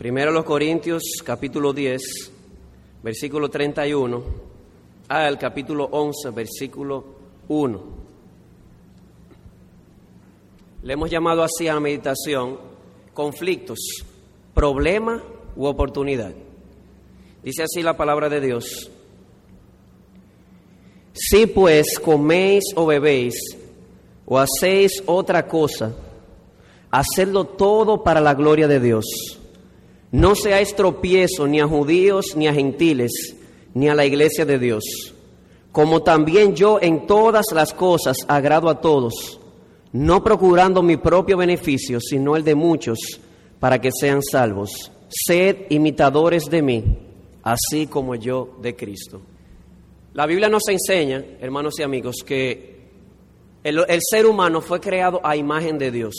Primero los Corintios capítulo 10, versículo 31 al capítulo 11, versículo 1. Le hemos llamado así a la meditación conflictos, problema u oportunidad. Dice así la palabra de Dios. Si pues coméis o bebéis o hacéis otra cosa, hacedlo todo para la gloria de Dios. No seáis tropiezo ni a judíos ni a gentiles, ni a la iglesia de Dios. Como también yo en todas las cosas agrado a todos, no procurando mi propio beneficio, sino el de muchos, para que sean salvos. Sed imitadores de mí, así como yo de Cristo. La Biblia nos enseña, hermanos y amigos, que el, ser humano fue creado a imagen de Dios.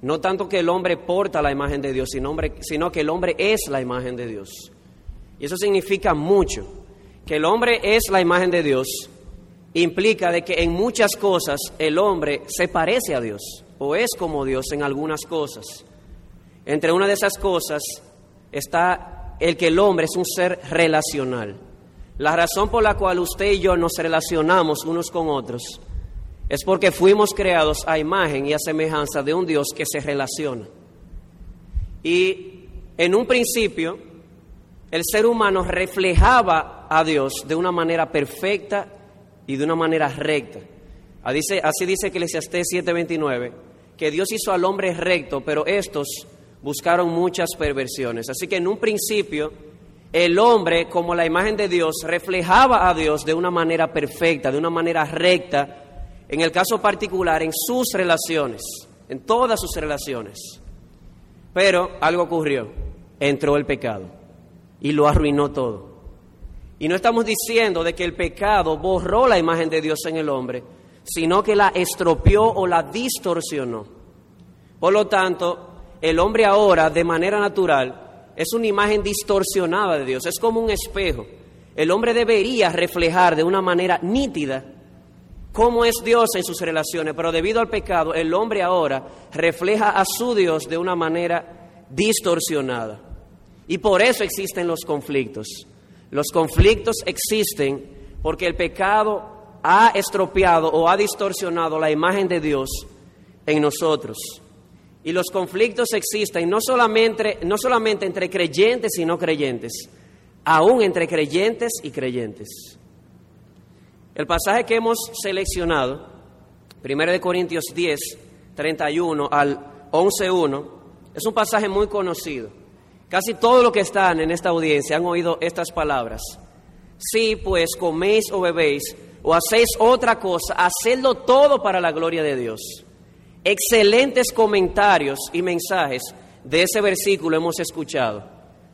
No tanto que el hombre porta la imagen de Dios, sino, que el hombre es la imagen de Dios. Y eso significa mucho. Que el hombre es la imagen de Dios implica de que en muchas cosas el hombre se parece a Dios o es como Dios en algunas cosas. Entre una de esas cosas está el que el hombre es un ser relacional. La razón por la cual usted y yo nos relacionamos unos con otros es porque fuimos creados a imagen y a semejanza de un Dios que se relaciona. Y en un principio, el ser humano reflejaba a Dios de una manera perfecta y de una manera recta. Así dice Eclesiastés 7:29, que Dios hizo al hombre recto, pero estos buscaron muchas perversiones. Así que en un principio, el hombre, como la imagen de Dios, reflejaba a Dios de una manera perfecta, de una manera recta, en el caso particular, en sus relaciones, en todas sus relaciones. Pero algo ocurrió, entró el pecado y lo arruinó todo. Y no estamos diciendo de que el pecado borró la imagen de Dios en el hombre, sino que la estropeó o la distorsionó. Por lo tanto, el hombre ahora, de manera natural, es una imagen distorsionada de Dios, es como un espejo. El hombre debería reflejar de una manera nítida cómo es Dios en sus relaciones, pero debido al pecado, el hombre ahora refleja a su Dios de una manera distorsionada. Y por eso existen los conflictos. Los conflictos existen porque el pecado ha estropeado o ha distorsionado la imagen de Dios en nosotros. Y los conflictos existen no solamente, no solamente entre creyentes y no creyentes, aún entre creyentes y creyentes. El pasaje que hemos seleccionado, 1 Corintios 10, 31 al 11.1, es un pasaje muy conocido. Casi todos los que están en esta audiencia han oído estas palabras. Si pues coméis o bebéis o hacéis otra cosa, hacedlo todo para la gloria de Dios. Excelentes comentarios y mensajes de ese versículo hemos escuchado.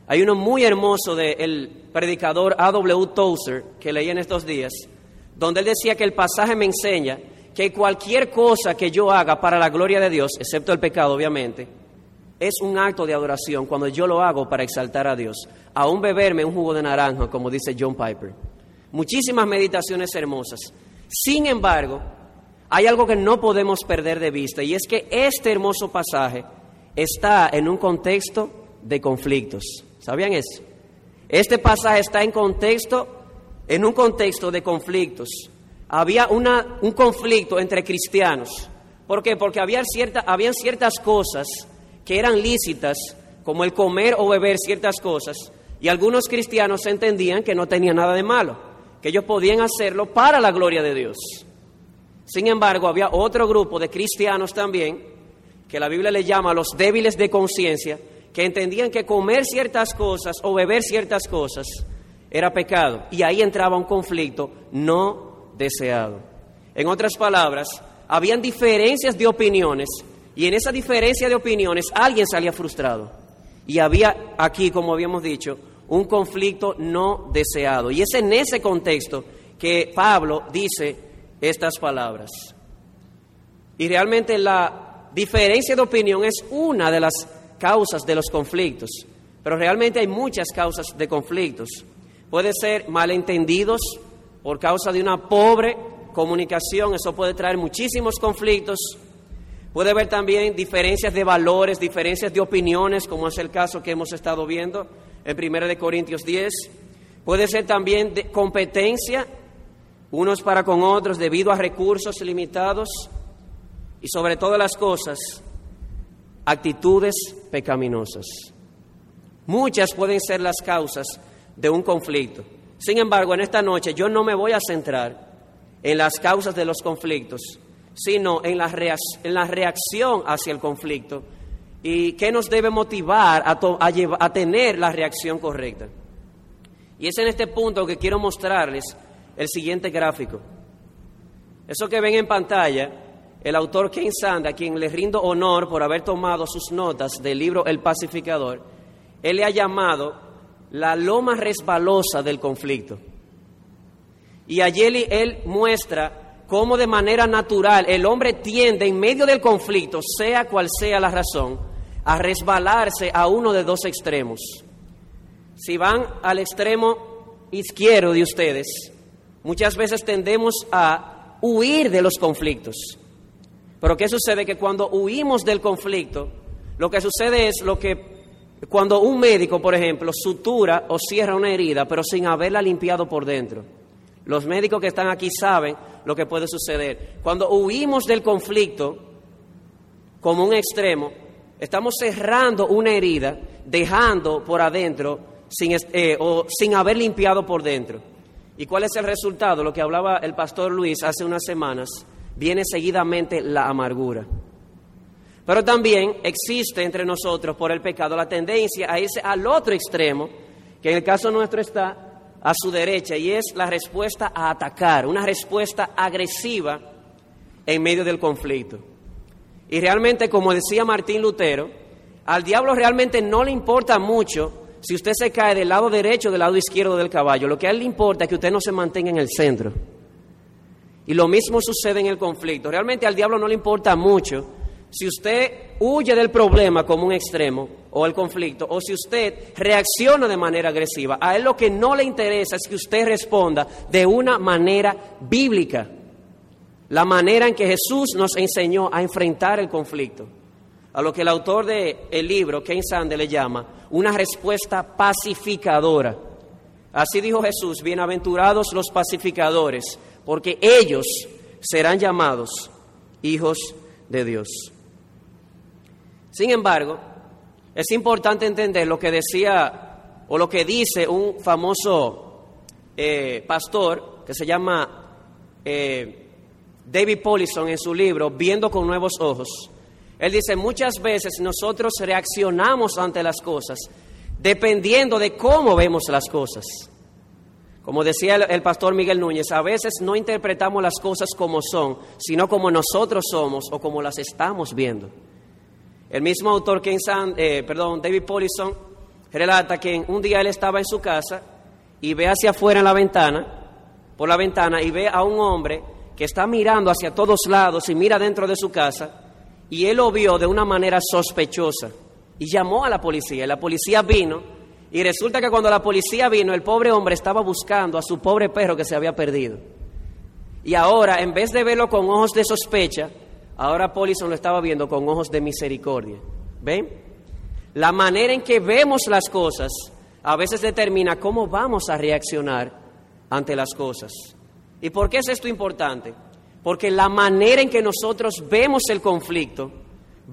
Hay uno muy hermoso del predicador A.W. Tozer que leí en estos días, donde él decía que el pasaje me enseña que cualquier cosa que yo haga para la gloria de Dios, excepto el pecado obviamente, es un acto de adoración cuando yo lo hago para exaltar a Dios. Aún beberme un jugo de naranja, como dice John Piper. Muchísimas meditaciones hermosas. Sin embargo, hay algo que no podemos perder de vista y es que este hermoso pasaje está en un contexto de conflictos. ¿Sabían eso? Este pasaje está en contexto en un contexto de conflictos. Había una, un conflicto entre cristianos. ¿Por qué? Porque había cierta, habían ciertas cosas que eran lícitas, como el comer o beber ciertas cosas, y algunos cristianos entendían que no tenía nada de malo, que ellos podían hacerlo para la gloria de Dios. Sin embargo, había otro grupo de cristianos también, que la Biblia le llama los débiles de conciencia, que entendían que comer ciertas cosas o beber ciertas cosas era pecado. Y ahí entraba un conflicto no deseado. En otras palabras, habían diferencias de opiniones y en esa diferencia de opiniones alguien salía frustrado. Y había aquí, como habíamos dicho, un conflicto no deseado. Y es en ese contexto que Pablo dice estas palabras. Y realmente la diferencia de opinión es una de las causas de los conflictos. Pero realmente hay muchas causas de conflictos. Puede ser malentendidos por causa de una pobre comunicación, eso puede traer muchísimos conflictos. Puede haber también diferencias de valores, diferencias de opiniones, como es el caso que hemos estado viendo en 1 de Corintios 10. Puede ser también de competencia, unos para con otros, debido a recursos limitados. Y sobre todas las cosas, actitudes pecaminosas. Muchas pueden ser las causas de un conflicto. Sin embargo, en esta noche yo no me voy a centrar en las causas de los conflictos, sino en la, en la reacción hacia el conflicto y qué nos debe motivar a, a tener la reacción correcta. Y es en este punto que quiero mostrarles el siguiente gráfico. Eso que ven en pantalla, el autor Ken Sand, a quien le rindo honor por haber tomado sus notas del libro El Pacificador, él le ha llamado la loma resbalosa del conflicto. Y allí él muestra cómo de manera natural el hombre tiende en medio del conflicto, sea cual sea la razón, a resbalarse a uno de dos extremos. Si van al extremo izquierdo de ustedes, muchas veces tendemos a huir de los conflictos. Pero ¿qué sucede? Que cuando huimos del conflicto, lo que sucede es lo que cuando un médico, por ejemplo, sutura o cierra una herida, pero sin haberla limpiado por dentro. Los médicos que están aquí saben lo que puede suceder. Cuando huimos del conflicto como un extremo, estamos cerrando una herida, dejando por adentro sin, eh, o sin haber limpiado por dentro. ¿Y cuál es el resultado? Lo que hablaba el pastor Luis hace unas semanas, viene seguidamente la amargura. Pero también existe entre nosotros por el pecado la tendencia a irse al otro extremo, que en el caso nuestro está a su derecha, y es la respuesta a atacar, una respuesta agresiva en medio del conflicto. Y realmente, como decía Martín Lutero, al diablo realmente no le importa mucho si usted se cae del lado derecho o del lado izquierdo del caballo. Lo que a él le importa es que usted no se mantenga en el centro. Y lo mismo sucede en el conflicto. Realmente al diablo no le importa mucho si usted huye del problema como un extremo o el conflicto, o si usted reacciona de manera agresiva, a él lo que no le interesa es que usted responda de una manera bíblica, la manera en que Jesús nos enseñó a enfrentar el conflicto, a lo que el autor del el libro, Ken Sande, le llama una respuesta pacificadora. Así dijo Jesús, bienaventurados los pacificadores, porque ellos serán llamados hijos de Dios. Sin embargo, es importante entender lo que decía o lo que dice un famoso eh, pastor que se llama eh, David Paulison en su libro Viendo con nuevos ojos. Él dice, muchas veces nosotros reaccionamos ante las cosas dependiendo de cómo vemos las cosas. Como decía el, pastor Miguel Núñez, a veces no interpretamos las cosas como son, sino como nosotros somos o como las estamos viendo. El mismo autor, Ken eh, perdón, David Paulison, relata que un día él estaba en su casa y ve hacia afuera en la ventana, por la ventana, y ve a un hombre que está mirando hacia todos lados y mira dentro de su casa, y él lo vio de una manera sospechosa y llamó a la policía. Y la policía vino, y resulta que cuando la policía vino, el pobre hombre estaba buscando a su pobre perro que se había perdido. Y ahora, en vez de verlo con ojos de sospecha, Ahora Polison lo estaba viendo con ojos de misericordia. ¿Ven? La manera en que vemos las cosas a veces determina cómo vamos a reaccionar ante las cosas. ¿Y por qué es esto importante? Porque la manera en que nosotros vemos el conflicto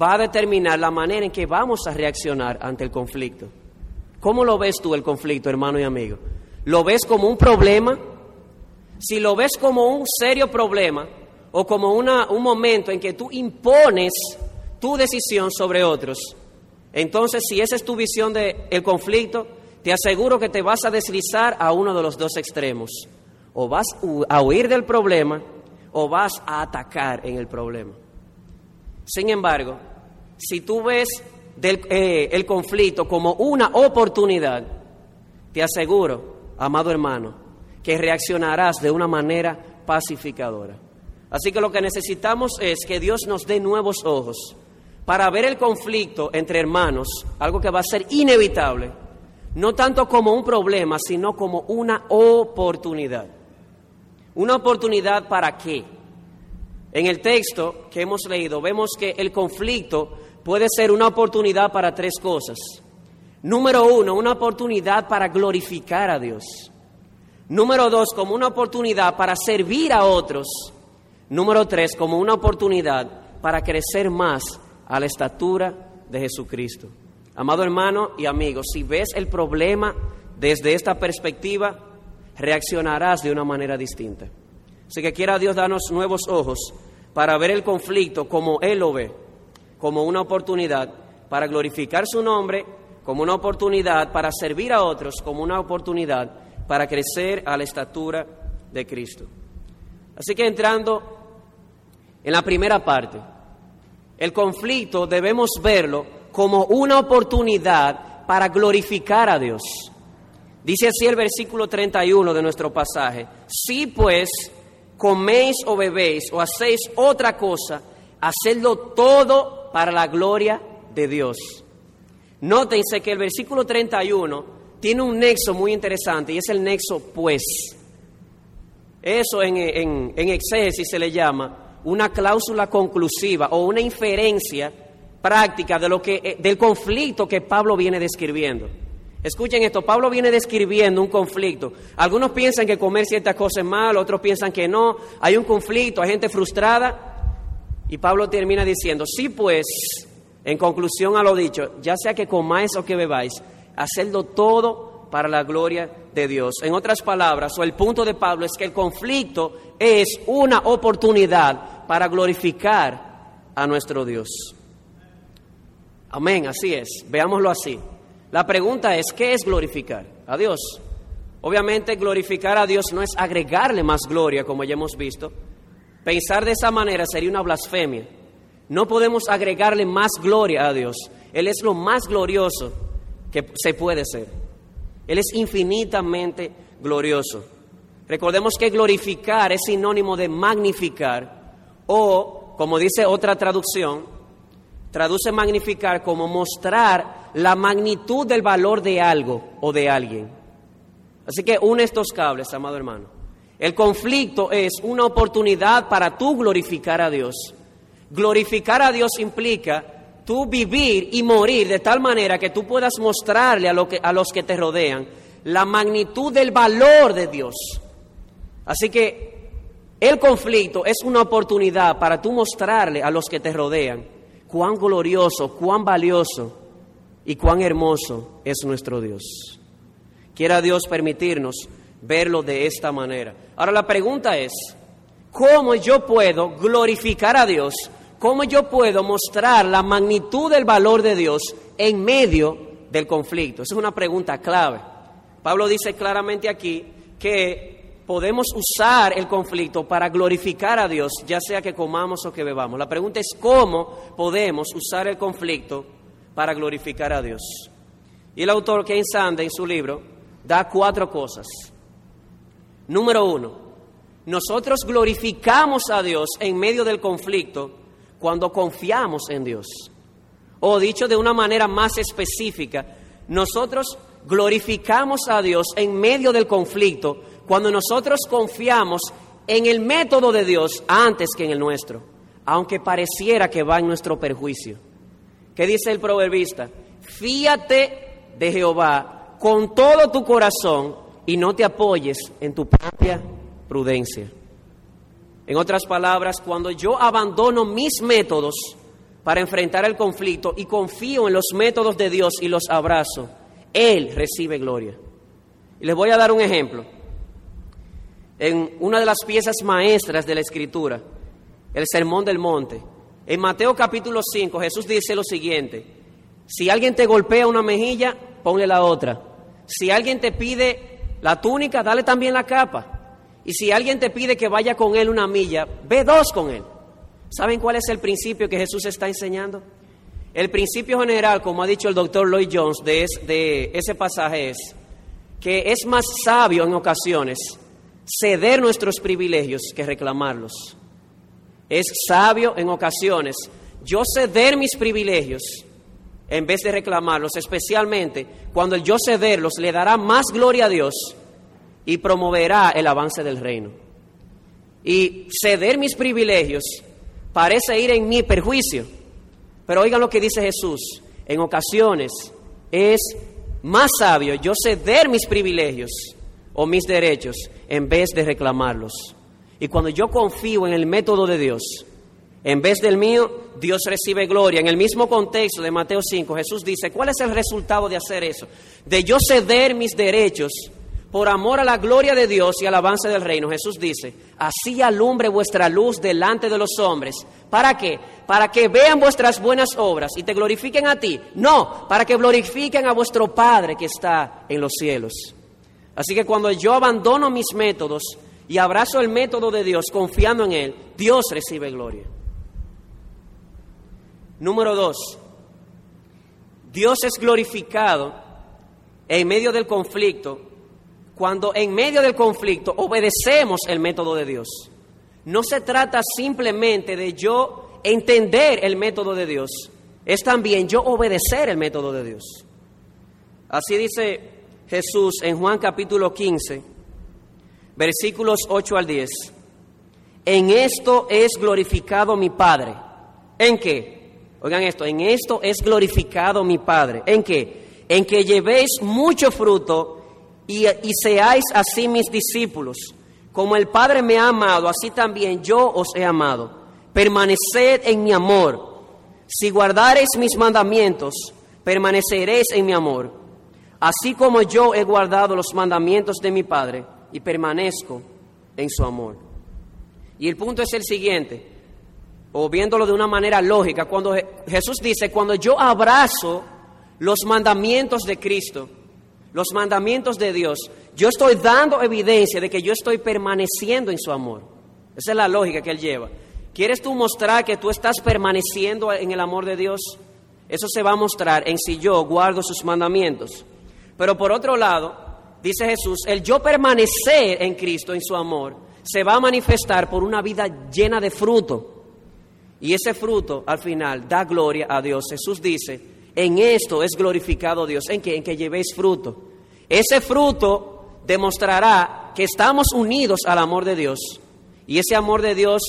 va a determinar la manera en que vamos a reaccionar ante el conflicto. ¿Cómo lo ves tú el conflicto, hermano y amigo? ¿Lo ves como un problema? Si lo ves como un serio problema, o como una, un momento en que tú impones tu decisión sobre otros. Entonces, si esa es tu visión del conflicto, te aseguro que te vas a deslizar a uno de los dos extremos. O vas a huir del problema o vas a atacar en el problema. Sin embargo, si tú ves eh, el conflicto como una oportunidad, te aseguro, amado hermano, que reaccionarás de una manera pacificadora. Así que lo que necesitamos es que Dios nos dé nuevos ojos para ver el conflicto entre hermanos, algo que va a ser inevitable, no tanto como un problema, sino como una oportunidad. ¿Una oportunidad para qué? En el texto que hemos leído vemos que el conflicto puede ser una oportunidad para tres cosas. Número uno, una oportunidad para glorificar a Dios. Número dos, como una oportunidad para servir a otros. Número tres, como una oportunidad para crecer más a la estatura de Jesucristo. Amado hermano y amigo, si ves el problema desde esta perspectiva, reaccionarás de una manera distinta. Así que quiera Dios darnos nuevos ojos para ver el conflicto como Él lo ve, como una oportunidad para glorificar su nombre, como una oportunidad para servir a otros, como una oportunidad para crecer a la estatura de Cristo. Así que entrando en la primera parte, el conflicto debemos verlo como una oportunidad para glorificar a Dios. Dice así el versículo 31 de nuestro pasaje, si pues coméis o bebéis o hacéis otra cosa, hacedlo todo para la gloria de Dios. Nótense que el versículo 31 tiene un nexo muy interesante y es el nexo pues. Eso en, en, en exégesis se le llama una cláusula conclusiva o una inferencia práctica de lo que, del conflicto que Pablo viene describiendo. Escuchen esto, Pablo viene describiendo un conflicto. Algunos piensan que comer ciertas cosas es malo, otros piensan que no. Hay un conflicto, hay gente frustrada. Y Pablo termina diciendo, sí pues, en conclusión a lo dicho, ya sea que comáis o que bebáis, hacedlo todo para la gloria de Dios. En otras palabras, o el punto de Pablo es que el conflicto es una oportunidad para glorificar a nuestro Dios. Amén, así es, veámoslo así. La pregunta es, ¿qué es glorificar a Dios? Obviamente glorificar a Dios no es agregarle más gloria, como ya hemos visto. Pensar de esa manera sería una blasfemia. No podemos agregarle más gloria a Dios. Él es lo más glorioso que se puede ser. Él es infinitamente glorioso. Recordemos que glorificar es sinónimo de magnificar o, como dice otra traducción, traduce magnificar como mostrar la magnitud del valor de algo o de alguien. Así que une estos cables, amado hermano. El conflicto es una oportunidad para tú glorificar a Dios. Glorificar a Dios implica tú vivir y morir de tal manera que tú puedas mostrarle a, lo que, a los que te rodean la magnitud del valor de Dios. Así que el conflicto es una oportunidad para tú mostrarle a los que te rodean cuán glorioso, cuán valioso y cuán hermoso es nuestro Dios. Quiera Dios permitirnos verlo de esta manera. Ahora la pregunta es, ¿cómo yo puedo glorificar a Dios? ¿Cómo yo puedo mostrar la magnitud del valor de Dios en medio del conflicto? Esa es una pregunta clave. Pablo dice claramente aquí que podemos usar el conflicto para glorificar a Dios, ya sea que comamos o que bebamos. La pregunta es cómo podemos usar el conflicto para glorificar a Dios. Y el autor Ken Sande en su libro da cuatro cosas. Número uno, nosotros glorificamos a Dios en medio del conflicto cuando confiamos en Dios. O dicho de una manera más específica, nosotros glorificamos a Dios en medio del conflicto cuando nosotros confiamos en el método de Dios antes que en el nuestro, aunque pareciera que va en nuestro perjuicio. ¿Qué dice el proverbista? Fíate de Jehová con todo tu corazón y no te apoyes en tu propia prudencia. En otras palabras, cuando yo abandono mis métodos para enfrentar el conflicto y confío en los métodos de Dios y los abrazo, Él recibe gloria. Y les voy a dar un ejemplo. En una de las piezas maestras de la Escritura, el Sermón del Monte, en Mateo capítulo 5 Jesús dice lo siguiente, si alguien te golpea una mejilla, ponle la otra. Si alguien te pide la túnica, dale también la capa. Y si alguien te pide que vaya con él una milla, ve dos con él. ¿Saben cuál es el principio que Jesús está enseñando? El principio general, como ha dicho el doctor Lloyd Jones de, ese pasaje, es que es más sabio en ocasiones ceder nuestros privilegios que reclamarlos. Es sabio en ocasiones yo ceder mis privilegios en vez de reclamarlos, especialmente cuando el yo cederlos le dará más gloria a Dios y promoverá el avance del reino. Y ceder mis privilegios parece ir en mi perjuicio. Pero oigan lo que dice Jesús. En ocasiones es más sabio yo ceder mis privilegios o mis derechos en vez de reclamarlos. Y cuando yo confío en el método de Dios, en vez del mío, Dios recibe gloria. En el mismo contexto de Mateo 5, Jesús dice, ¿cuál es el resultado de hacer eso? De yo ceder mis derechos por amor a la gloria de Dios y al avance del reino. Jesús dice, así alumbre vuestra luz delante de los hombres. ¿Para qué? Para que vean vuestras buenas obras y te glorifiquen a ti. No, para que glorifiquen a vuestro Padre que está en los cielos. Así que cuando yo abandono mis métodos y abrazo el método de Dios confiando en Él, Dios recibe gloria. Número dos, Dios es glorificado en medio del conflicto cuando en medio del conflicto obedecemos el método de Dios. No se trata simplemente de yo entender el método de Dios, es también yo obedecer el método de Dios. Así dice Jesús en Juan capítulo 15, versículos 8 al 10. En esto es glorificado mi Padre. ¿En qué? Oigan esto, en esto es glorificado mi Padre. ¿En qué? En que llevéis mucho fruto y, seáis así mis discípulos. Como el Padre me ha amado, así también yo os he amado. Permaneced en mi amor. Si guardareis mis mandamientos, permaneceréis en mi amor. Así como yo he guardado los mandamientos de mi Padre y permanezco en su amor. Y el punto es el siguiente o viéndolo de una manera lógica, cuando Jesús dice, cuando yo abrazo los mandamientos de Cristo, los mandamientos de Dios, yo estoy dando evidencia de que yo estoy permaneciendo en su amor. Esa es la lógica que él lleva. ¿Quieres tú mostrar que tú estás permaneciendo en el amor de Dios? Eso se va a mostrar en si yo guardo sus mandamientos. Pero por otro lado, dice Jesús, el yo permanecer en Cristo, en su amor, se va a manifestar por una vida llena de fruto. Y ese fruto al final da gloria a Dios. Jesús dice, en esto es glorificado Dios, en que, en que llevéis fruto. Ese fruto demostrará que estamos unidos al amor de Dios. Y ese amor de Dios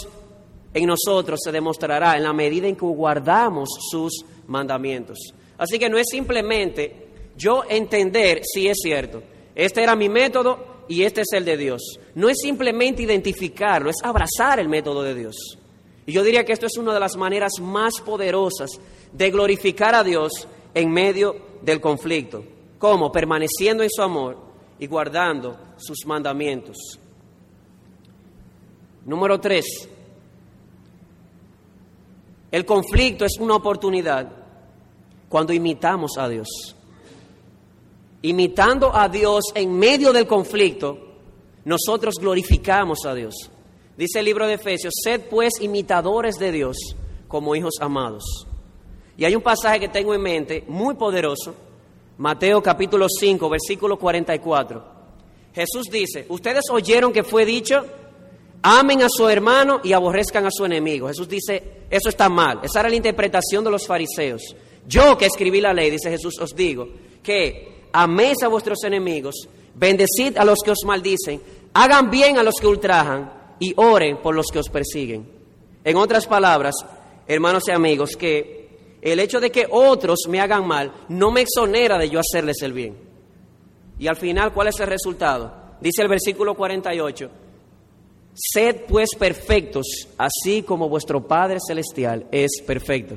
en nosotros se demostrará en la medida en que guardamos sus mandamientos. Así que no es simplemente yo entender si es cierto. Este era mi método y este es el de Dios. No es simplemente identificarlo, es abrazar el método de Dios. Y yo diría que esto es una de las maneras más poderosas de glorificar a Dios en medio del conflicto. ¿Cómo? Permaneciendo en su amor y guardando sus mandamientos. Número tres, el conflicto es una oportunidad cuando imitamos a Dios. Imitando a Dios en medio del conflicto, nosotros glorificamos a Dios. Dice el libro de Efesios, sed pues imitadores de Dios como hijos amados. Y hay un pasaje que tengo en mente muy poderoso, Mateo capítulo 5, versículo 44. Jesús dice, ustedes oyeron que fue dicho, amen a su hermano y aborrezcan a su enemigo. Jesús dice, eso está mal. Esa era la interpretación de los fariseos. Yo que escribí la ley, dice Jesús, os digo que améis a vuestros enemigos, bendecid a los que os maldicen, hagan bien a los que ultrajan y oren por los que os persiguen. En otras palabras, hermanos y amigos, que el hecho de que otros me hagan mal no me exonera de yo hacerles el bien. Y al final, ¿cuál es el resultado? Dice el versículo 48, sed pues perfectos, así como vuestro Padre Celestial es perfecto.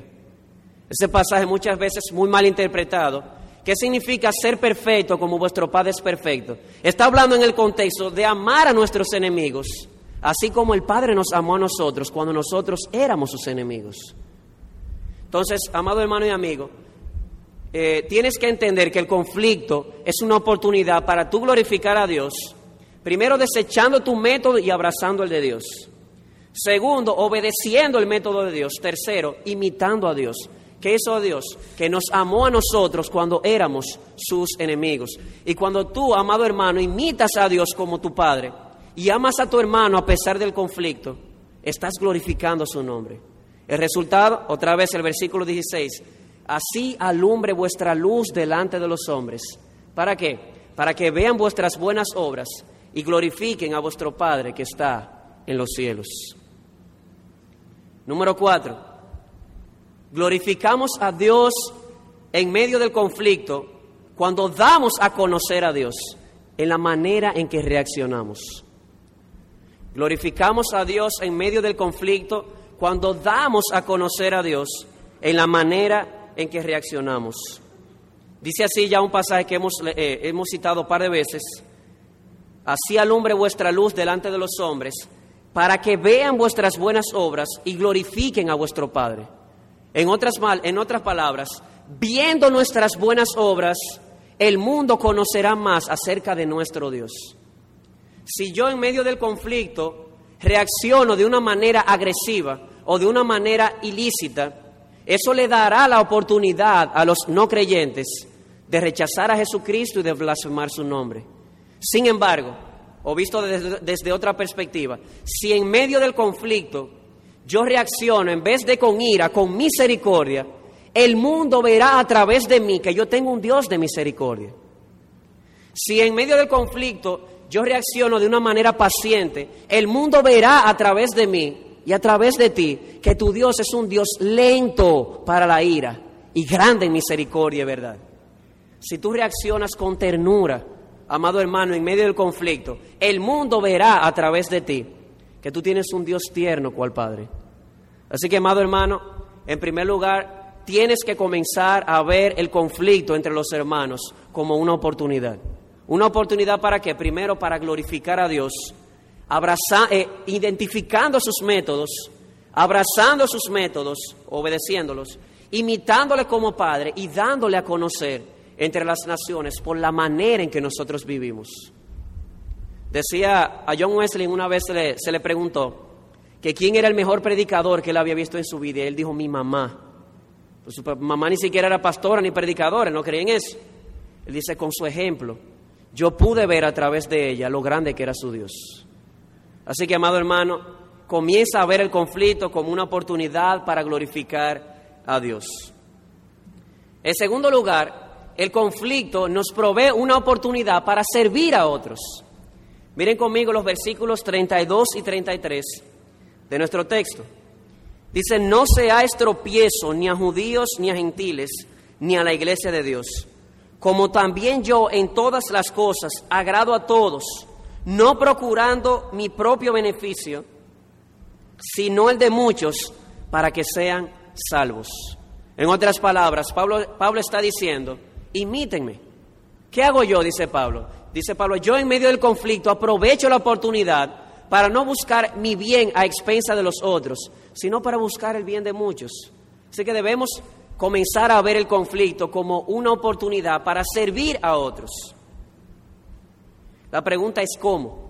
Ese pasaje muchas veces muy mal interpretado. ¿Qué significa ser perfecto como vuestro Padre es perfecto? Está hablando en el contexto de amar a nuestros enemigos así como el Padre nos amó a nosotros cuando nosotros éramos sus enemigos. Entonces, amado hermano y amigo, eh, tienes que entender que el conflicto es una oportunidad para tú glorificar a Dios, primero desechando tu método y abrazando el de Dios. Segundo, obedeciendo el método de Dios. Tercero, imitando a Dios. ¿Qué hizo Dios? Que nos amó a nosotros cuando éramos sus enemigos. Y cuando tú, amado hermano, imitas a Dios como tu Padre, y amas a tu hermano a pesar del conflicto, estás glorificando su nombre. El resultado, otra vez el versículo 16, así alumbre vuestra luz delante de los hombres. ¿Para qué? Para que vean vuestras buenas obras y glorifiquen a vuestro Padre que está en los cielos. Número cuatro, glorificamos a Dios en medio del conflicto cuando damos a conocer a Dios en la manera en que reaccionamos. Glorificamos a Dios en medio del conflicto cuando damos a conocer a Dios en la manera en que reaccionamos. Dice así ya un pasaje que hemos, eh, hemos citado un par de veces. Así alumbre vuestra luz delante de los hombres, para que vean vuestras buenas obras y glorifiquen a vuestro Padre. En otras, en otras palabras, viendo nuestras buenas obras, el mundo conocerá más acerca de nuestro Dios. Si yo en medio del conflicto reacciono de una manera agresiva o de una manera ilícita, eso le dará la oportunidad a los no creyentes de rechazar a Jesucristo y de blasfemar su nombre. Sin embargo, o visto desde, desde, otra perspectiva, si en medio del conflicto yo reacciono en vez de con ira, con misericordia, el mundo verá a través de mí que yo tengo un Dios de misericordia. Si en medio del conflicto yo reacciono de una manera paciente, el mundo verá a través de mí y a través de ti que tu Dios es un Dios lento para la ira y grande en misericordia verdad. Si tú reaccionas con ternura, amado hermano, en medio del conflicto, el mundo verá a través de ti que tú tienes un Dios tierno cual Padre. Así que, amado hermano, en primer lugar, tienes que comenzar a ver el conflicto entre los hermanos como una oportunidad. Una oportunidad para qué? Primero, para glorificar a Dios, eh, identificando sus métodos, abrazando sus métodos, obedeciéndolos, imitándole como Padre y dándole a conocer entre las naciones por la manera en que nosotros vivimos. Decía a John Wesley una vez se le, preguntó que quién era el mejor predicador que él había visto en su vida él dijo mi mamá. Pues su mamá ni siquiera era pastora ni predicadora, no creía en eso. Él dice con su ejemplo yo pude ver a través de ella lo grande que era su Dios. Así que, amado hermano, comienza a ver el conflicto como una oportunidad para glorificar a Dios. En segundo lugar, el conflicto nos provee una oportunidad para servir a otros. Miren conmigo los versículos 32 y 33 de nuestro texto. Dice, no seáis tropiezo ni a judíos ni a gentiles, ni a la iglesia de Dios como también yo en todas las cosas agrado a todos, no procurando mi propio beneficio, sino el de muchos, para que sean salvos. En otras palabras, Pablo, Pablo está diciendo, imítenme. ¿Qué hago yo? Dice Pablo. Dice Pablo, yo en medio del conflicto aprovecho la oportunidad para no buscar mi bien a expensa de los otros, sino para buscar el bien de muchos. Así que debemos comenzar a ver el conflicto como una oportunidad para servir a otros. La pregunta es cómo.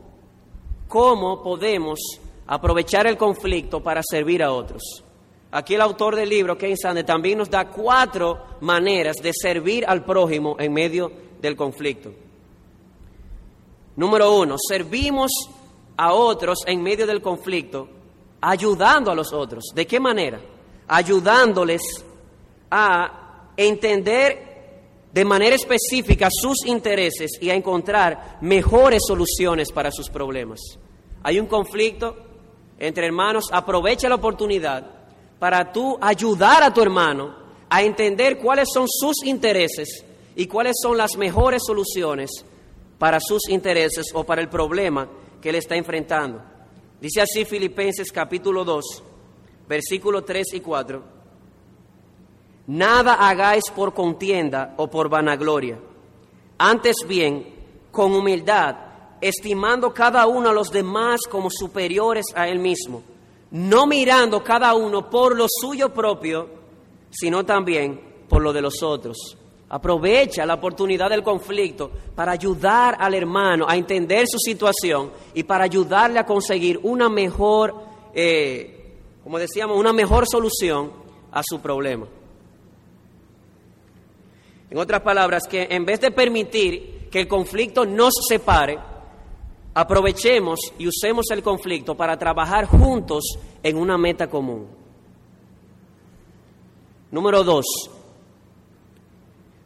¿Cómo podemos aprovechar el conflicto para servir a otros? Aquí el autor del libro, Ken Sande, también nos da cuatro maneras de servir al prójimo en medio del conflicto. Número uno, servimos a otros en medio del conflicto ayudando a los otros. ¿De qué manera? Ayudándoles a entender de manera específica sus intereses y a encontrar mejores soluciones para sus problemas. Hay un conflicto entre hermanos, aprovecha la oportunidad para tú ayudar a tu hermano a entender cuáles son sus intereses y cuáles son las mejores soluciones para sus intereses o para el problema que él está enfrentando. Dice así Filipenses capítulo 2, versículos 3 y 4. Nada hagáis por contienda o por vanagloria. Antes bien, con humildad, estimando cada uno a los demás como superiores a él mismo, no mirando cada uno por lo suyo propio, sino también por lo de los otros. Aprovecha la oportunidad del conflicto para ayudar al hermano a entender su situación y para ayudarle a conseguir una mejor, eh, como decíamos, una mejor solución a su problema. En otras palabras, que en vez de permitir que el conflicto nos separe, aprovechemos y usemos el conflicto para trabajar juntos en una meta común. Número dos,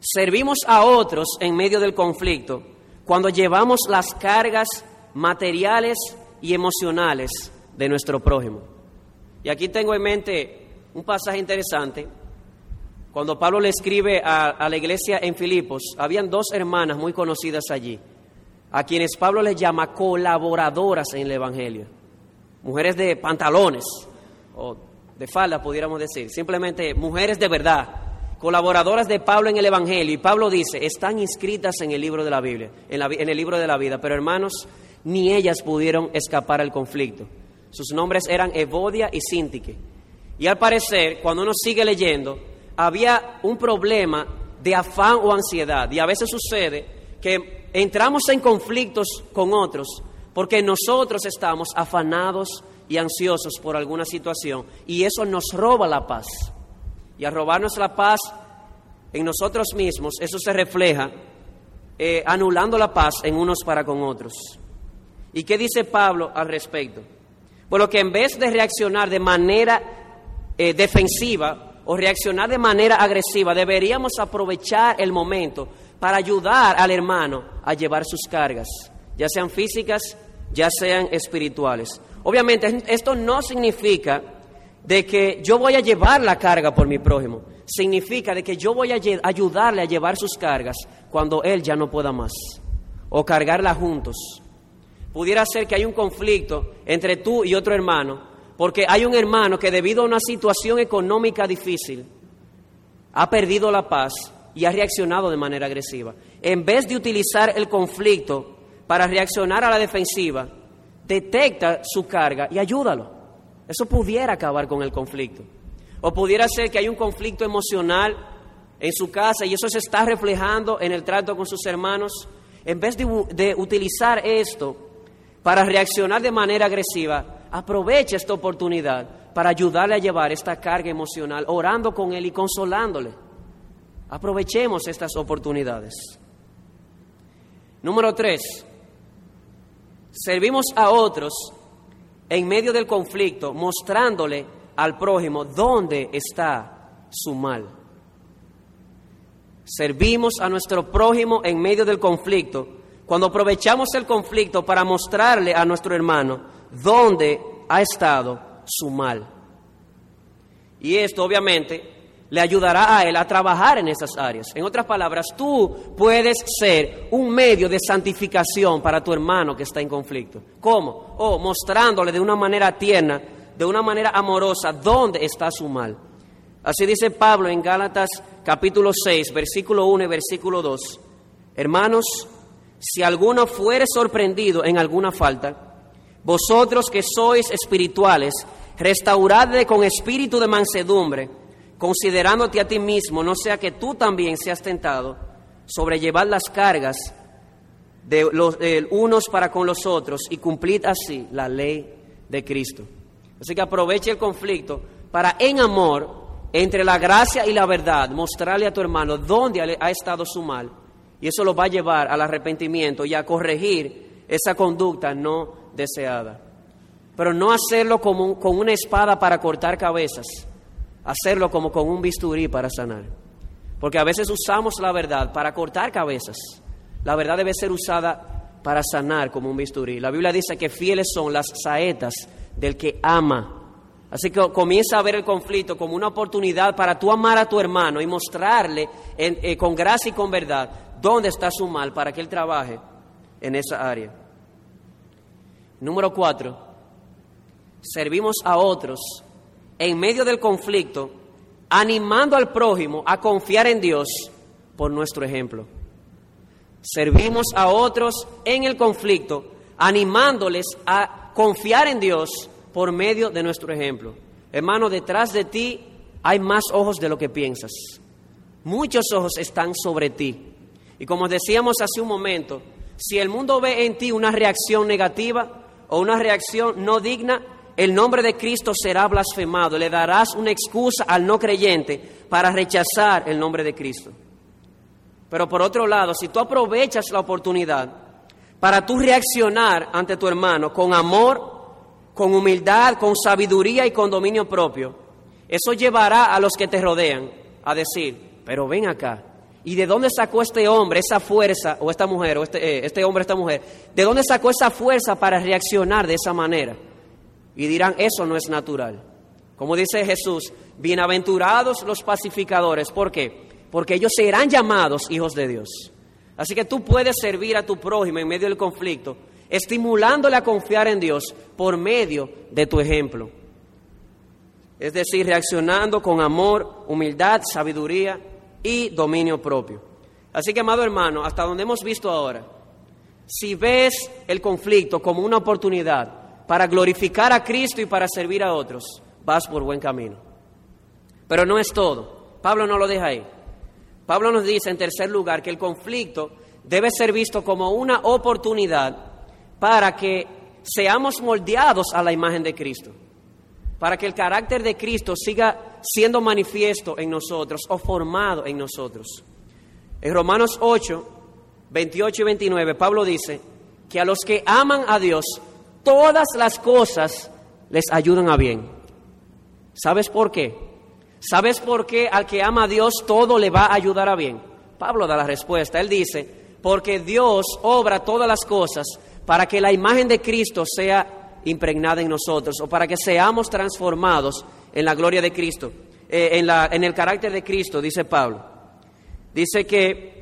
servimos a otros en medio del conflicto cuando llevamos las cargas materiales y emocionales de nuestro prójimo. Y aquí tengo en mente un pasaje interesante. Cuando Pablo le escribe a, la iglesia en Filipos, habían dos hermanas muy conocidas allí, a quienes Pablo les llama colaboradoras en el Evangelio. Mujeres de pantalones, o de falda, pudiéramos decir. Simplemente mujeres de verdad, colaboradoras de Pablo en el Evangelio. Y Pablo dice, están inscritas en el libro de la Biblia, en, el libro de la vida. Pero hermanos, ni ellas pudieron escapar al conflicto. Sus nombres eran Evodia y Sintique. Y al parecer, cuando uno sigue leyendo, había un problema de afán o ansiedad. Y a veces sucede que entramos en conflictos con otros porque nosotros estamos afanados y ansiosos por alguna situación y eso nos roba la paz. Y al robarnos la paz en nosotros mismos, eso se refleja eh, anulando la paz en unos para con otros. ¿Y qué dice Pablo al respecto? Bueno, que en vez de reaccionar de manera eh, defensiva o reaccionar de manera agresiva, deberíamos aprovechar el momento para ayudar al hermano a llevar sus cargas, ya sean físicas, ya sean espirituales. Obviamente, esto no significa de que yo voy a llevar la carga por mi prójimo. Significa de que yo voy a ayudarle a llevar sus cargas cuando él ya no pueda más. O cargarla juntos. Pudiera ser que hay un conflicto entre tú y otro hermano, porque hay un hermano que debido a una situación económica difícil ha perdido la paz y ha reaccionado de manera agresiva. En vez de utilizar el conflicto para reaccionar a la defensiva, detecta su carga y ayúdalo. Eso pudiera acabar con el conflicto. O pudiera ser que hay un conflicto emocional en su casa y eso se está reflejando en el trato con sus hermanos. En vez de, utilizar esto para reaccionar de manera agresiva, aproveche esta oportunidad para ayudarle a llevar esta carga emocional, orando con él y consolándole. Aprovechemos estas oportunidades. Número tres, servimos a otros en medio del conflicto, mostrándole al prójimo dónde está su mal. Servimos a nuestro prójimo en medio del conflicto, cuando aprovechamos el conflicto para mostrarle a nuestro hermano dónde ha estado su mal. Y esto obviamente le ayudará a él a trabajar en esas áreas. En otras palabras, tú puedes ser un medio de santificación para tu hermano que está en conflicto. ¿Cómo? Oh, mostrándole de una manera tierna, de una manera amorosa, dónde está su mal. Así dice Pablo en Gálatas capítulo 6, versículo 1 y versículo 2. Hermanos, si alguno fuere sorprendido en alguna falta, vosotros que sois espirituales, restauradle con espíritu de mansedumbre considerándote a ti mismo, no sea que tú también seas tentado sobre llevar las cargas de los unos para con los otros y cumplir así la ley de Cristo. Así que aproveche el conflicto para en amor entre la gracia y la verdad mostrarle a tu hermano dónde ha estado su mal y eso lo va a llevar al arrepentimiento y a corregir esa conducta no deseada. Pero no hacerlo como con una espada para cortar cabezas, hacerlo como con un bisturí para sanar. Porque a veces usamos la verdad para cortar cabezas. La verdad debe ser usada para sanar como un bisturí. La Biblia dice que fieles son las saetas del que ama. Así que comienza a ver el conflicto como una oportunidad para tú amar a tu hermano y mostrarle eh, con gracia y con verdad dónde está su mal para que él trabaje en esa área. Número cuatro, servimos a otros en medio del conflicto, animando al prójimo a confiar en Dios por nuestro ejemplo. Servimos a otros en el conflicto, animándoles a confiar en Dios por medio de nuestro ejemplo. Hermano, detrás de ti hay más ojos de lo que piensas. Muchos ojos están sobre ti. Y como decíamos hace un momento, si el mundo ve en ti una reacción negativa o una reacción no digna, el nombre de Cristo será blasfemado. Le darás una excusa al no creyente para rechazar el nombre de Cristo. Pero por otro lado, si tú aprovechas la oportunidad para tú reaccionar ante tu hermano con amor, con humildad, con sabiduría y con dominio propio, eso llevará a los que te rodean a decir, pero ven acá, ¿y de dónde sacó este hombre esa fuerza, o esta mujer, o este, eh, este hombre, esta mujer, de dónde sacó esa fuerza para reaccionar de esa manera? y dirán, eso no es natural. Como dice Jesús, bienaventurados los pacificadores. ¿Por qué? Porque ellos serán llamados hijos de Dios. Así que tú puedes servir a tu prójimo en medio del conflicto, estimulándole a confiar en Dios por medio de tu ejemplo. Es decir, reaccionando con amor, humildad, sabiduría y dominio propio. Así que, amado hermano, hasta donde hemos visto ahora, si ves el conflicto como una oportunidad para glorificar a Cristo y para servir a otros, vas por buen camino. Pero no es todo. Pablo no lo deja ahí. Pablo nos dice en tercer lugar que el conflicto debe ser visto como una oportunidad para que seamos moldeados a la imagen de Cristo, para que el carácter de Cristo siga siendo manifiesto en nosotros o formado en nosotros. En Romanos 8, 28 y 29, Pablo dice que a los que aman a Dios, todas las cosas les ayudan a bien. ¿Sabes por qué? ¿Sabes por qué al que ama a Dios todo le va a ayudar a bien? Pablo da la respuesta. Él dice, porque Dios obra todas las cosas para que la imagen de Cristo sea impregnada en nosotros o para que seamos transformados en la gloria de Cristo, eh, en, la, en el carácter de Cristo, dice Pablo. Dice que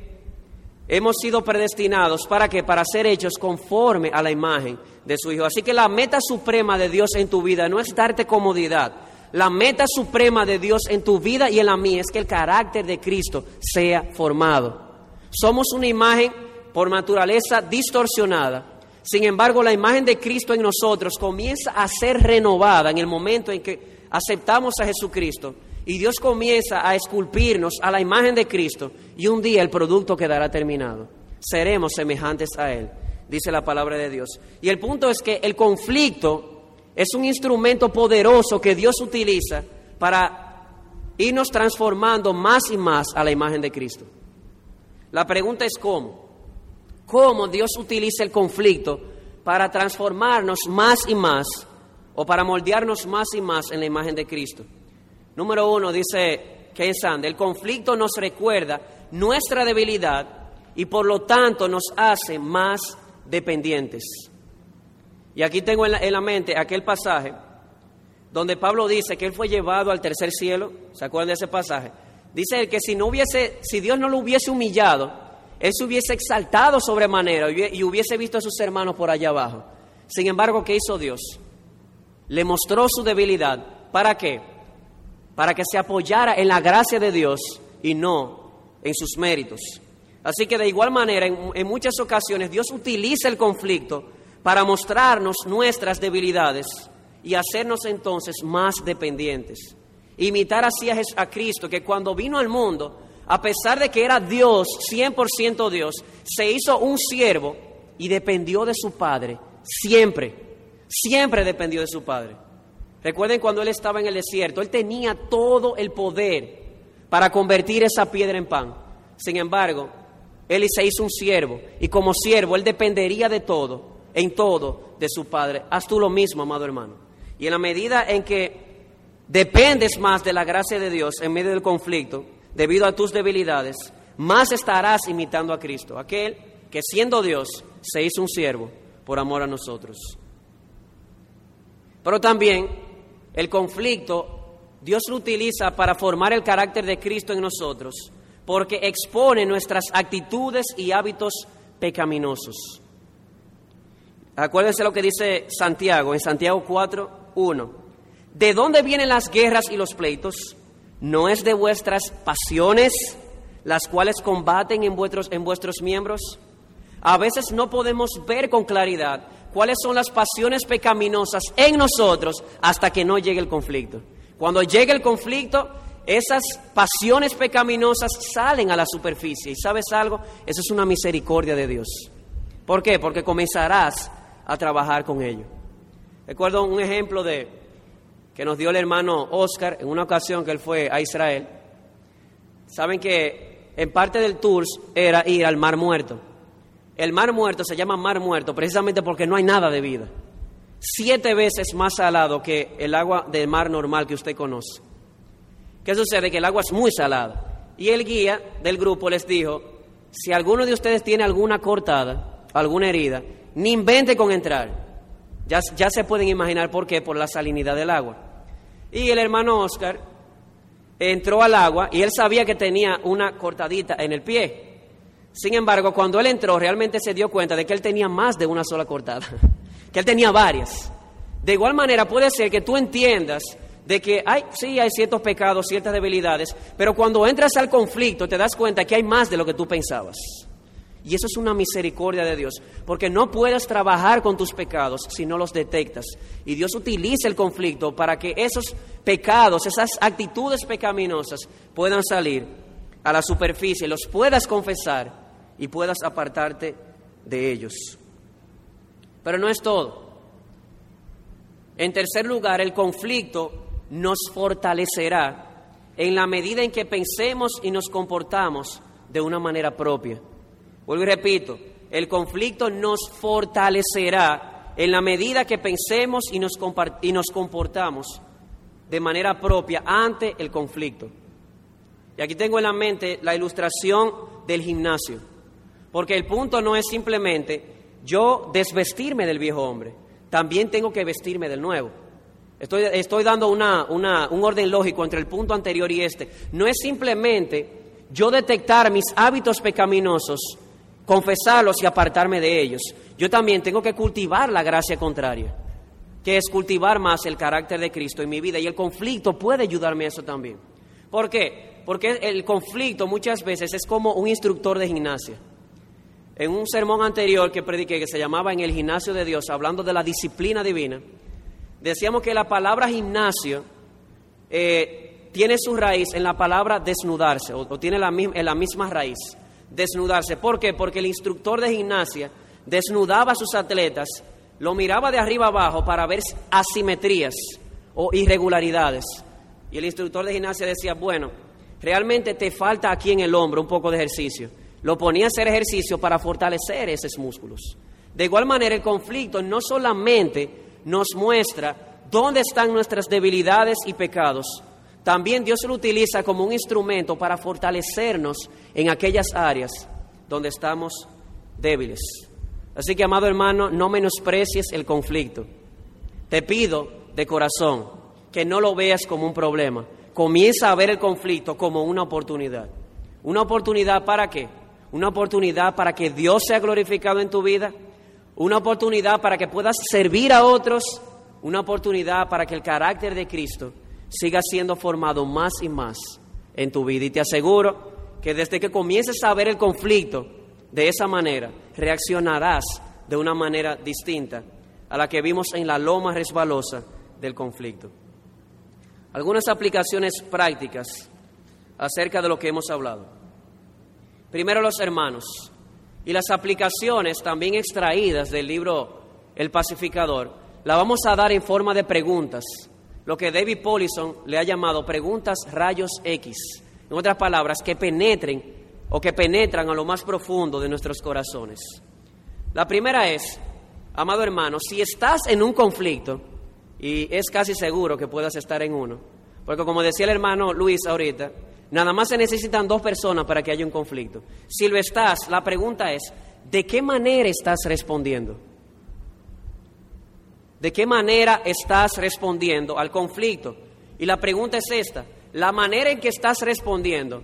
hemos sido predestinados para que para ser hechos conforme a la imagen de su Hijo. Así que la meta suprema de Dios en tu vida no es darte comodidad. La meta suprema de Dios en tu vida y en la mía es que el carácter de Cristo sea formado. Somos una imagen por naturaleza distorsionada. Sin embargo, la imagen de Cristo en nosotros comienza a ser renovada en el momento en que aceptamos a Jesucristo y Dios comienza a esculpirnos a la imagen de Cristo y un día el producto quedará terminado. Seremos semejantes a Él, dice la palabra de Dios. Y el punto es que el conflicto es un instrumento poderoso que Dios utiliza para irnos transformando más y más a la imagen de Cristo. La pregunta es cómo. ¿Cómo Dios utiliza el conflicto para transformarnos más y más o para moldearnos más y más en la imagen de Cristo? Número uno, dice Ken Sand, el conflicto nos recuerda nuestra debilidad y por lo tanto nos hace más dependientes. Y aquí tengo en la, en la, mente aquel pasaje donde Pablo dice que él fue llevado al tercer cielo. ¿Se acuerdan de ese pasaje? Dice él que si no hubiese, si Dios no lo hubiese humillado, él se hubiese exaltado sobremanera y hubiese visto a sus hermanos por allá abajo. Sin embargo, ¿qué hizo Dios? Le mostró su debilidad. ¿Para qué? Para que se apoyara en la gracia de Dios y no en sus méritos. Así que de igual manera, en, en muchas ocasiones Dios utiliza el conflicto para mostrarnos nuestras debilidades y hacernos entonces más dependientes. Imitar así a, a Cristo, que cuando vino al mundo, a pesar de que era Dios, 100% Dios, se hizo un siervo y dependió de su Padre, siempre, siempre dependió de su Padre. Recuerden cuando Él estaba en el desierto, Él tenía todo el poder para convertir esa piedra en pan. Sin embargo, Él se hizo un siervo y como siervo Él dependería de todo, en todo, de su Padre. Haz tú lo mismo, amado hermano. Y en la medida en que dependes más de la gracia de Dios en medio del conflicto, debido a tus debilidades, más estarás imitando a Cristo, aquel que siendo Dios se hizo un siervo por amor a nosotros. Pero también el conflicto Dios lo utiliza para formar el carácter de Cristo en nosotros, porque expone nuestras actitudes y hábitos pecaminosos. Acuérdense lo que dice Santiago en Santiago 4, 1. ¿De dónde vienen las guerras y los pleitos? ¿No es de vuestras pasiones las cuales combaten en vuestros, en vuestros miembros? A veces no podemos ver con claridad cuáles son las pasiones pecaminosas en nosotros hasta que no llegue el conflicto. Cuando llegue el conflicto, esas pasiones pecaminosas salen a la superficie. ¿Y sabes algo? Eso es una misericordia de Dios. ¿Por qué? Porque comenzarás a trabajar con ello. Recuerdo un ejemplo de que nos dio el hermano Oscar en una ocasión que él fue a Israel. Saben que en parte del tour era ir al Mar Muerto. El Mar Muerto se llama Mar Muerto precisamente porque no hay nada de vida. Siete veces más salado que el agua del mar normal que usted conoce. ¿Qué sucede? Que el agua es muy salada. Y el guía del grupo les dijo, si alguno de ustedes tiene alguna cortada, alguna herida, ni invente con entrar. Ya, ya se pueden imaginar por qué, por la salinidad del agua. Y el hermano Oscar entró al agua y él sabía que tenía una cortadita en el pie. Sin embargo, cuando él entró, realmente se dio cuenta de que él tenía más de una sola cortada, que él tenía varias. De igual manera, puede ser que tú entiendas de que hay, sí hay ciertos pecados, ciertas debilidades, pero cuando entras al conflicto te das cuenta que hay más de lo que tú pensabas. Y eso es una misericordia de Dios, porque no puedes trabajar con tus pecados si no los detectas. Y Dios utiliza el conflicto para que esos pecados, esas actitudes pecaminosas puedan salir a la superficie, los puedas confesar y puedas apartarte de ellos. Pero no es todo. En tercer lugar, el conflicto nos fortalecerá en la medida en que pensemos y nos comportamos de una manera propia. Vuelvo y repito, el conflicto nos fortalecerá en la medida que pensemos y nos, y nos comportamos de manera propia ante el conflicto. Y aquí tengo en la mente la ilustración del gimnasio, porque el punto no es simplemente yo desvestirme del viejo hombre, también tengo que vestirme del nuevo. Estoy, estoy dando una, una, un orden lógico entre el punto anterior y este. No es simplemente yo detectar mis hábitos pecaminosos confesarlos y apartarme de ellos. Yo también tengo que cultivar la gracia contraria, que es cultivar más el carácter de Cristo en mi vida. Y el conflicto puede ayudarme a eso también. ¿Por qué? Porque el conflicto muchas veces es como un instructor de gimnasia. En un sermón anterior que prediqué, que se llamaba En el gimnasio de Dios, hablando de la disciplina divina, decíamos que la palabra gimnasio eh, tiene su raíz en la palabra desnudarse, o, tiene la, la misma raíz desnudarse. ¿Por qué? Porque el instructor de gimnasia desnudaba a sus atletas, lo miraba de arriba abajo para ver asimetrías o irregularidades. Y el instructor de gimnasia decía, bueno, realmente te falta aquí en el hombro un poco de ejercicio. Lo ponía a hacer ejercicio para fortalecer esos músculos. De igual manera, el conflicto no solamente nos muestra dónde están nuestras debilidades y pecados, también Dios lo utiliza como un instrumento para fortalecernos en aquellas áreas donde estamos débiles. Así que, amado hermano, no menosprecies el conflicto. Te pido de corazón que no lo veas como un problema. Comienza a ver el conflicto como una oportunidad. ¿Una oportunidad para qué? Una oportunidad para que Dios sea glorificado en tu vida. Una oportunidad para que puedas servir a otros. Una oportunidad para que el carácter de Cristo siga siendo formado más y más en tu vida. Y te aseguro que desde que comiences a ver el conflicto de esa manera, reaccionarás de una manera distinta a la que vimos en la loma resbalosa del conflicto. Algunas aplicaciones prácticas acerca de lo que hemos hablado. Primero los hermanos y las aplicaciones también extraídas del libro El pacificador, la vamos a dar en forma de preguntas lo que David Paulison le ha llamado preguntas rayos X. En otras palabras, que penetren o que penetran a lo más profundo de nuestros corazones. La primera es, amado hermano, si estás en un conflicto, y es casi seguro que puedas estar en uno, porque como decía el hermano Luis ahorita, nada más se necesitan dos personas para que haya un conflicto. Si lo estás, la pregunta es, ¿de qué manera estás respondiendo? ¿De qué manera estás respondiendo al conflicto? Y la pregunta es esta, ¿la manera en que estás respondiendo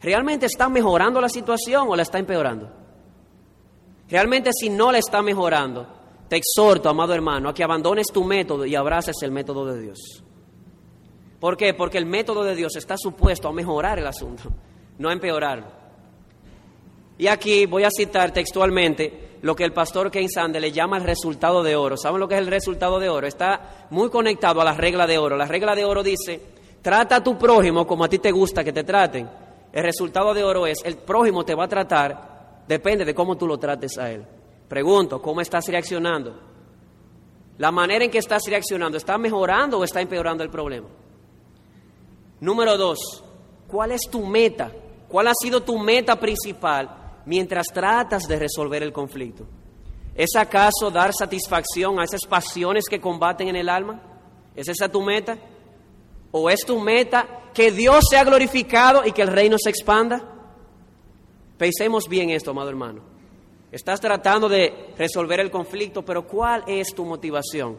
realmente está mejorando la situación o la está empeorando? Realmente si no la está mejorando, te exhorto, amado hermano, a que abandones tu método y abraces el método de Dios. ¿Por qué? Porque el método de Dios está supuesto a mejorar el asunto, no a empeorarlo. Y aquí voy a citar textualmente lo que el pastor Ken Sande le llama el resultado de oro. ¿Saben lo que es el resultado de oro? Está muy conectado a la regla de oro. La regla de oro dice, trata a tu prójimo como a ti te gusta que te traten. El resultado de oro es, el prójimo te va a tratar, depende de cómo tú lo trates a él. Pregunto, ¿cómo estás reaccionando? La manera en que estás reaccionando, ¿está mejorando o está empeorando el problema? Número dos, ¿cuál es tu meta? ¿Cuál ha sido tu meta principal mientras tratas de resolver el conflicto? ¿Es acaso dar satisfacción a esas pasiones que combaten en el alma? ¿Es esa tu meta? ¿O es tu meta que Dios sea glorificado y que el reino se expanda? Pensemos bien esto, amado hermano. Estás tratando de resolver el conflicto, pero ¿cuál es tu motivación?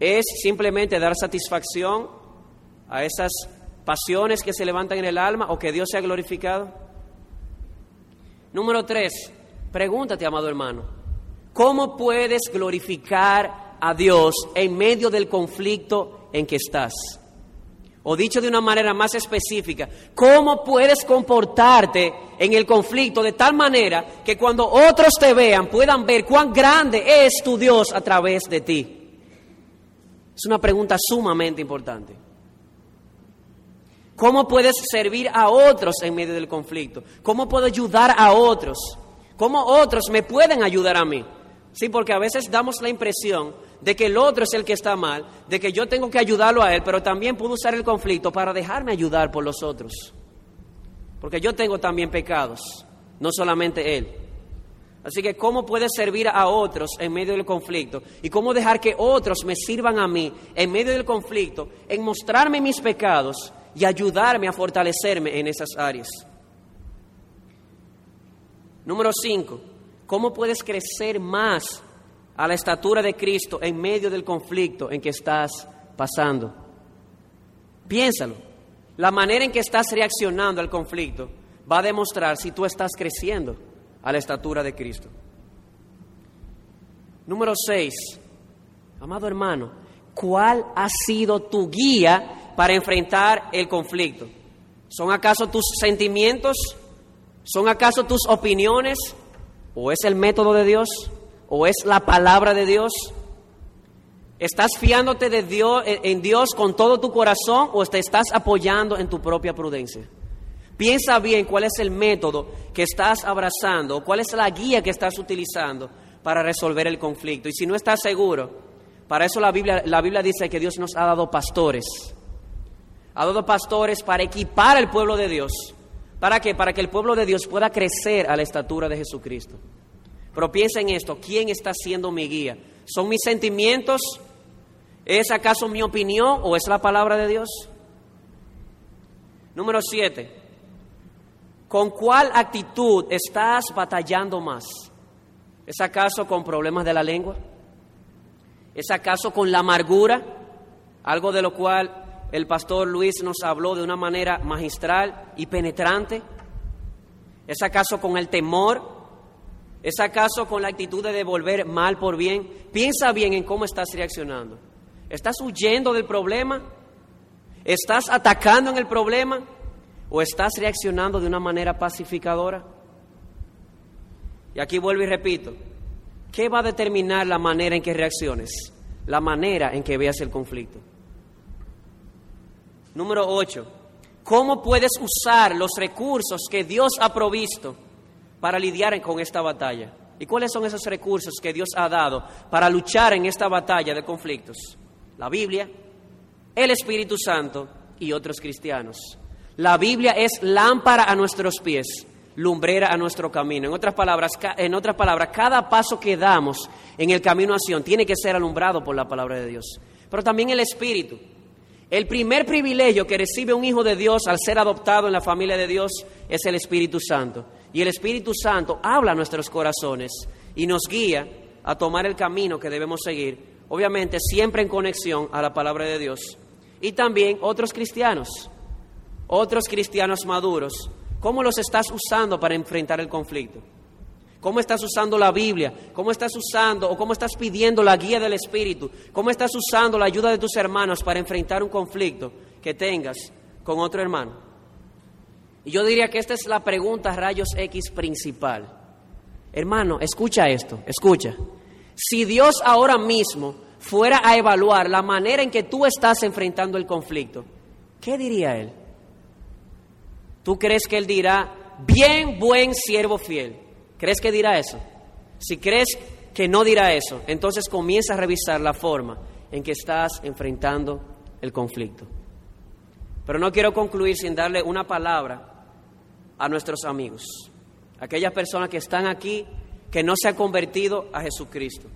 ¿Es simplemente dar satisfacción a esas pasiones que se levantan en el alma o que Dios sea glorificado? Número tres, pregúntate, amado hermano, ¿cómo puedes glorificar a Dios en medio del conflicto en que estás? O dicho de una manera más específica, ¿cómo puedes comportarte en el conflicto de tal manera que cuando otros te vean puedan ver cuán grande es tu Dios a través de ti? Es una pregunta sumamente importante. ¿Cómo puedes servir a otros en medio del conflicto? ¿Cómo puedo ayudar a otros? ¿Cómo otros me pueden ayudar a mí? Sí, porque a veces damos la impresión de que el otro es el que está mal, de que yo tengo que ayudarlo a él, pero también puedo usar el conflicto para dejarme ayudar por los otros. Porque yo tengo también pecados, no solamente él. Así que, ¿cómo puedes servir a otros en medio del conflicto? ¿Y cómo dejar que otros me sirvan a mí en medio del conflicto, en mostrarme mis pecados y ayudarme a fortalecerme en esas áreas? Número 5. ¿Cómo puedes crecer más a la estatura de Cristo en medio del conflicto en que estás pasando? Piénsalo. La manera en que estás reaccionando al conflicto va a demostrar si tú estás creciendo a la estatura de Cristo. Número 6. Amado hermano, ¿cuál ha sido tu guía para enfrentar el conflicto? ¿Son acaso tus sentimientos? ¿Son acaso tus opiniones? ¿O es el método de Dios? ¿O es la palabra de Dios? ¿Estás fiándote de Dios, en Dios con todo tu corazón o te estás apoyando en tu propia prudencia? Piensa bien cuál es el método que estás abrazando, cuál es la guía que estás utilizando para resolver el conflicto. Y si no estás seguro, para eso la Biblia, la Biblia dice que Dios nos ha dado pastores. Ha dado pastores para equipar al pueblo de Dios. ¿Para qué? Para que el pueblo de Dios pueda crecer a la estatura de Jesucristo. Pero piensa en esto, ¿quién está siendo mi guía? ¿Son mis sentimientos? ¿Es acaso mi opinión o es la palabra de Dios? Número siete, ¿Con cuál actitud estás batallando más? ¿Es acaso con problemas de la lengua? ¿Es acaso con la amargura? Algo de lo cual el pastor Luis nos habló de una manera magistral y penetrante. ¿Es acaso con el temor? ¿Es acaso con la actitud de devolver mal por bien? Piensa bien en cómo estás reaccionando. ¿Estás huyendo del problema? ¿Estás atacando en el problema? ¿O estás reaccionando de una manera pacificadora? Y aquí vuelvo y repito, ¿qué va a determinar la manera en que reacciones? La manera en que veas el conflicto. Número 8. ¿Cómo puedes usar los recursos que Dios ha provisto para lidiar con esta batalla? ¿Y cuáles son esos recursos que Dios ha dado para luchar en esta batalla de conflictos? La Biblia, el Espíritu Santo y otros cristianos. La Biblia es lámpara a nuestros pies, lumbrera a nuestro camino. En otras palabras, en otras palabras, cada paso que damos en el camino hacia tiene que ser alumbrado por la palabra de Dios. Pero también el Espíritu. El primer privilegio que recibe un hijo de Dios al ser adoptado en la familia de Dios es el Espíritu Santo. Y el Espíritu Santo habla a nuestros corazones y nos guía a tomar el camino que debemos seguir, obviamente siempre en conexión a la palabra de Dios. Y también otros cristianos otros cristianos maduros, ¿cómo los estás usando para enfrentar el conflicto? ¿Cómo estás usando la Biblia? ¿Cómo estás usando o cómo estás pidiendo la guía del Espíritu? ¿Cómo estás usando la ayuda de tus hermanos para enfrentar un conflicto que tengas con otro hermano? Y yo diría que esta es la pregunta rayos X principal. Hermano, escucha esto, escucha. Si Dios ahora mismo fuera a evaluar la manera en que tú estás enfrentando el conflicto, ¿qué diría Él? ¿Tú crees que Él dirá, bien, buen siervo fiel? ¿Crees que dirá eso? Si crees que no dirá eso, entonces comienza a revisar la forma en que estás enfrentando el conflicto. Pero no quiero concluir sin darle una palabra a nuestros amigos, aquellas personas que están aquí que no se han convertido a Jesucristo.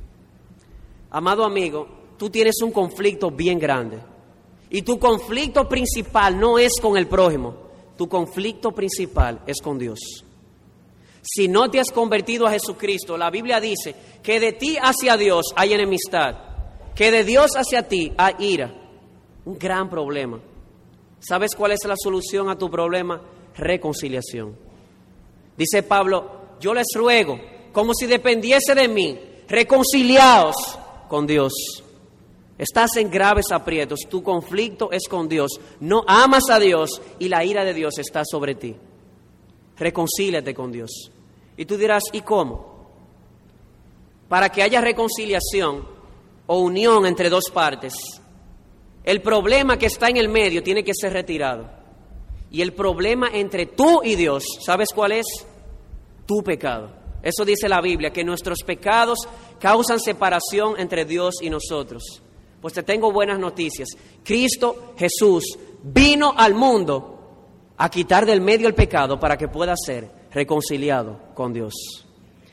Amado amigo, tú tienes un conflicto bien grande y tu conflicto principal no es con el prójimo, tu conflicto principal es con Dios. Si no te has convertido a Jesucristo, la Biblia dice que de ti hacia Dios hay enemistad, que de Dios hacia ti hay ira. Un gran problema. ¿Sabes cuál es la solución a tu problema? Reconciliación. Dice Pablo, yo les ruego, como si dependiese de mí, reconciliaos con Dios. Estás en graves aprietos, tu conflicto es con Dios, no amas a Dios y la ira de Dios está sobre ti. Reconcíliate con Dios. Y tú dirás, ¿y cómo? Para que haya reconciliación o unión entre dos partes, el problema que está en el medio tiene que ser retirado. Y el problema entre tú y Dios, ¿sabes cuál es? Tu pecado. Eso dice la Biblia, que nuestros pecados causan separación entre Dios y nosotros. Pues te tengo buenas noticias. Cristo Jesús vino al mundo a quitar del medio el pecado para que pueda ser reconciliado con Dios.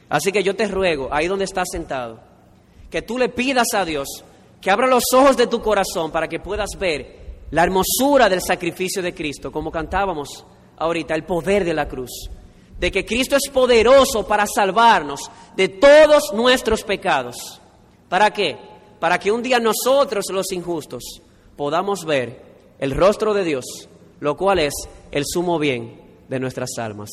Así que yo te ruego, ahí donde estás sentado, que tú le pidas a Dios que abra los ojos de tu corazón para que puedas ver la hermosura del sacrificio de Cristo, como cantábamos ahorita, el poder de la cruz, de que Cristo es poderoso para salvarnos de todos nuestros pecados. ¿Para qué? Para que un día nosotros los injustos podamos ver el rostro de Dios, lo cual es el sumo bien de nuestras almas.